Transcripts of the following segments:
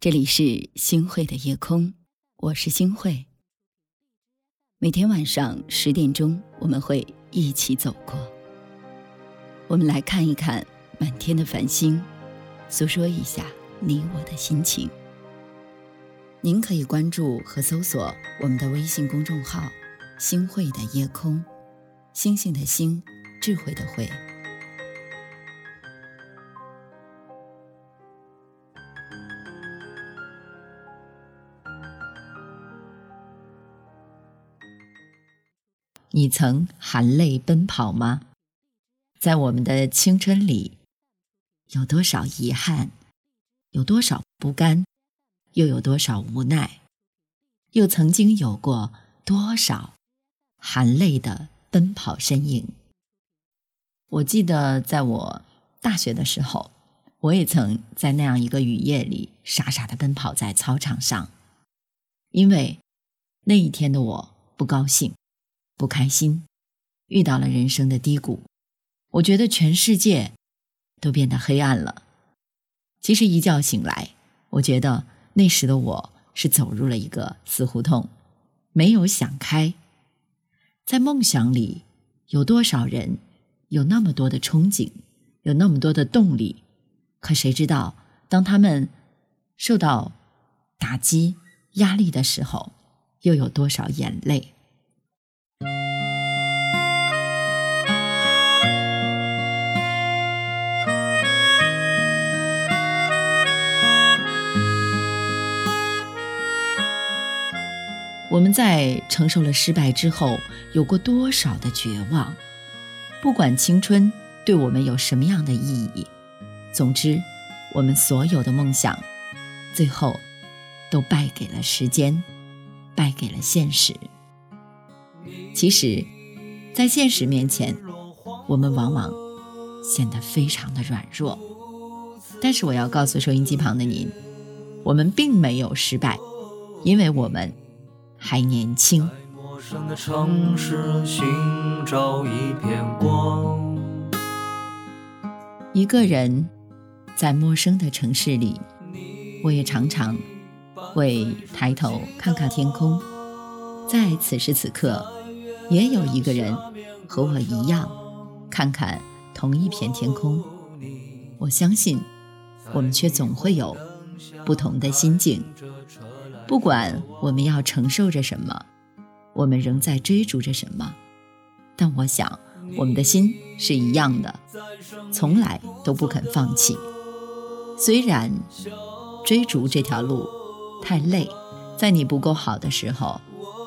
这里是星慧的夜空，我是星慧。每天晚上十点钟，我们会一起走过。我们来看一看满天的繁星，诉说一下你我的心情。您可以关注和搜索我们的微信公众号“星慧的夜空”，星星的星，智慧的慧。你曾含泪奔跑吗？在我们的青春里，有多少遗憾，有多少不甘，又有多少无奈，又曾经有过多少含泪的奔跑身影？我记得在我大学的时候，我也曾在那样一个雨夜里傻傻的奔跑在操场上，因为那一天的我不高兴。不开心，遇到了人生的低谷，我觉得全世界都变得黑暗了。其实一觉醒来，我觉得那时的我是走入了一个死胡同，没有想开。在梦想里，有多少人有那么多的憧憬，有那么多的动力？可谁知道，当他们受到打击、压力的时候，又有多少眼泪？我们在承受了失败之后，有过多少的绝望？不管青春对我们有什么样的意义，总之，我们所有的梦想，最后都败给了时间，败给了现实。其实，在现实面前，我们往往显得非常的软弱。但是，我要告诉收音机旁的您，我们并没有失败，因为我们。还年轻。一个人在陌生的城市里，我也常常会抬头看看天空。在此时此刻，也有一个人和我一样，看看同一片天空。我相信，我们却总会有不同的心境。不管我们要承受着什么，我们仍在追逐着什么，但我想我们的心是一样的，从来都不肯放弃。虽然追逐这条路太累，在你不够好的时候，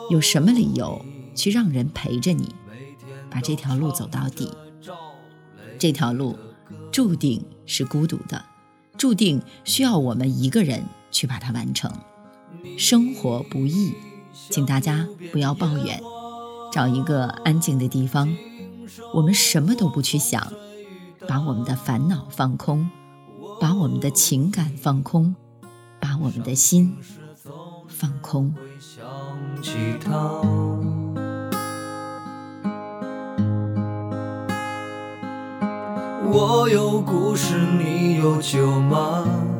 有什么理由去让人陪着你把这条路走到底？这条路注定是孤独的，注定需要我们一个人去把它完成。生活不易，请大家不要抱怨，找一个安静的地方，我们什么都不去想，把我们的烦恼放空，把我们的情感放空，把我们的心放空。我有故事，你有酒吗？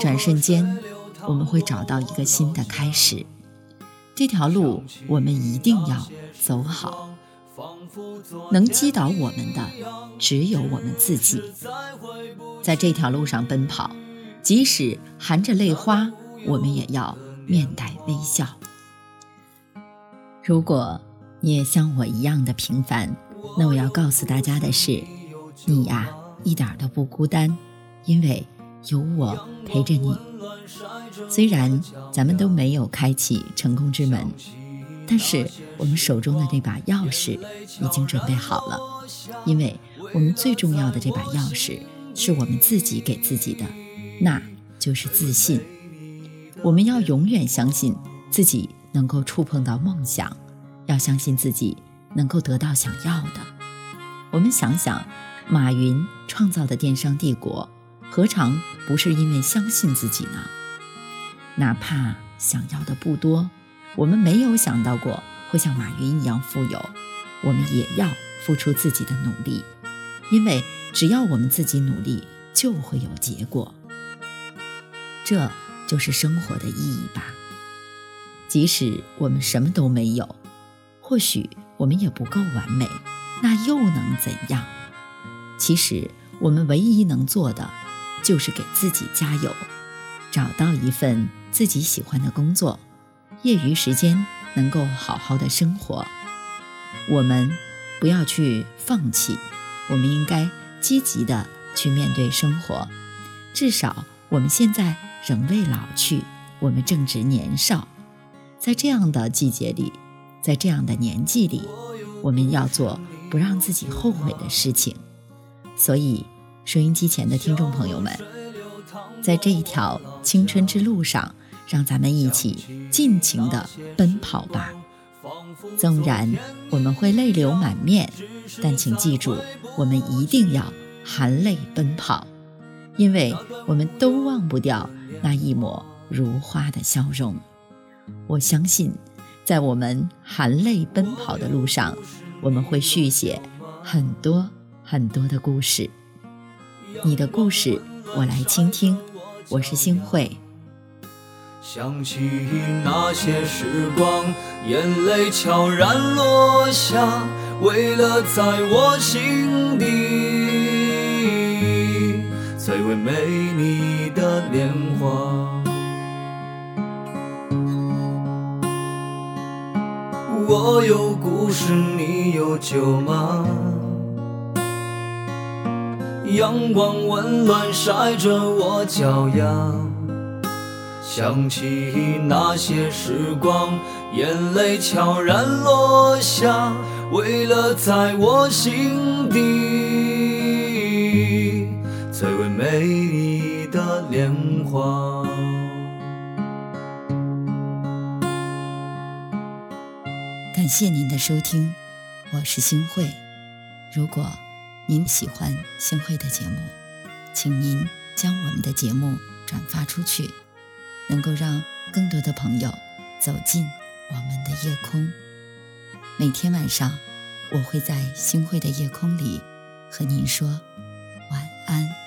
转瞬间，我们会找到一个新的开始。这条路我们一定要走好。能击倒我们的只有我们自己。在这条路上奔跑，即使含着泪花，我们也要面带微笑。如果你也像我一样的平凡，那我要告诉大家的是，你呀一点都不孤单，因为。有我陪着你，虽然咱们都没有开启成功之门，但是我们手中的这把钥匙已经准备好了。因为我们最重要的这把钥匙是我们自己给自己的，那就是自信。我们要永远相信自己能够触碰到梦想，要相信自己能够得到想要的。我们想想，马云创造的电商帝国。何尝不是因为相信自己呢？哪怕想要的不多，我们没有想到过会像马云一样富有，我们也要付出自己的努力。因为只要我们自己努力，就会有结果。这就是生活的意义吧。即使我们什么都没有，或许我们也不够完美，那又能怎样？其实我们唯一能做的，就是给自己加油，找到一份自己喜欢的工作，业余时间能够好好的生活。我们不要去放弃，我们应该积极的去面对生活。至少我们现在仍未老去，我们正值年少。在这样的季节里，在这样的年纪里，我们要做不让自己后悔的事情。所以，收音机前的听众朋友们，在这一条青春之路上，让咱们一起尽情的奔跑吧。纵然我们会泪流满面，但请记住，我们一定要含泪奔跑，因为我们都忘不掉那一抹如花的笑容。我相信，在我们含泪奔跑的路上，我们会续写很多很多的故事。你的故事，我来倾听。我是星慧。想起那些时光，眼泪悄然落下，为了在我心底最为美丽的年华。我有故事，你有酒吗？阳光温暖晒着我脚丫，想起那些时光，眼泪悄然落下，为了在我心底最为美丽的莲花。感谢您的收听，我是星慧。如果您喜欢星慧的节目，请您将我们的节目转发出去，能够让更多的朋友走进我们的夜空。每天晚上，我会在星慧的夜空里和您说晚安。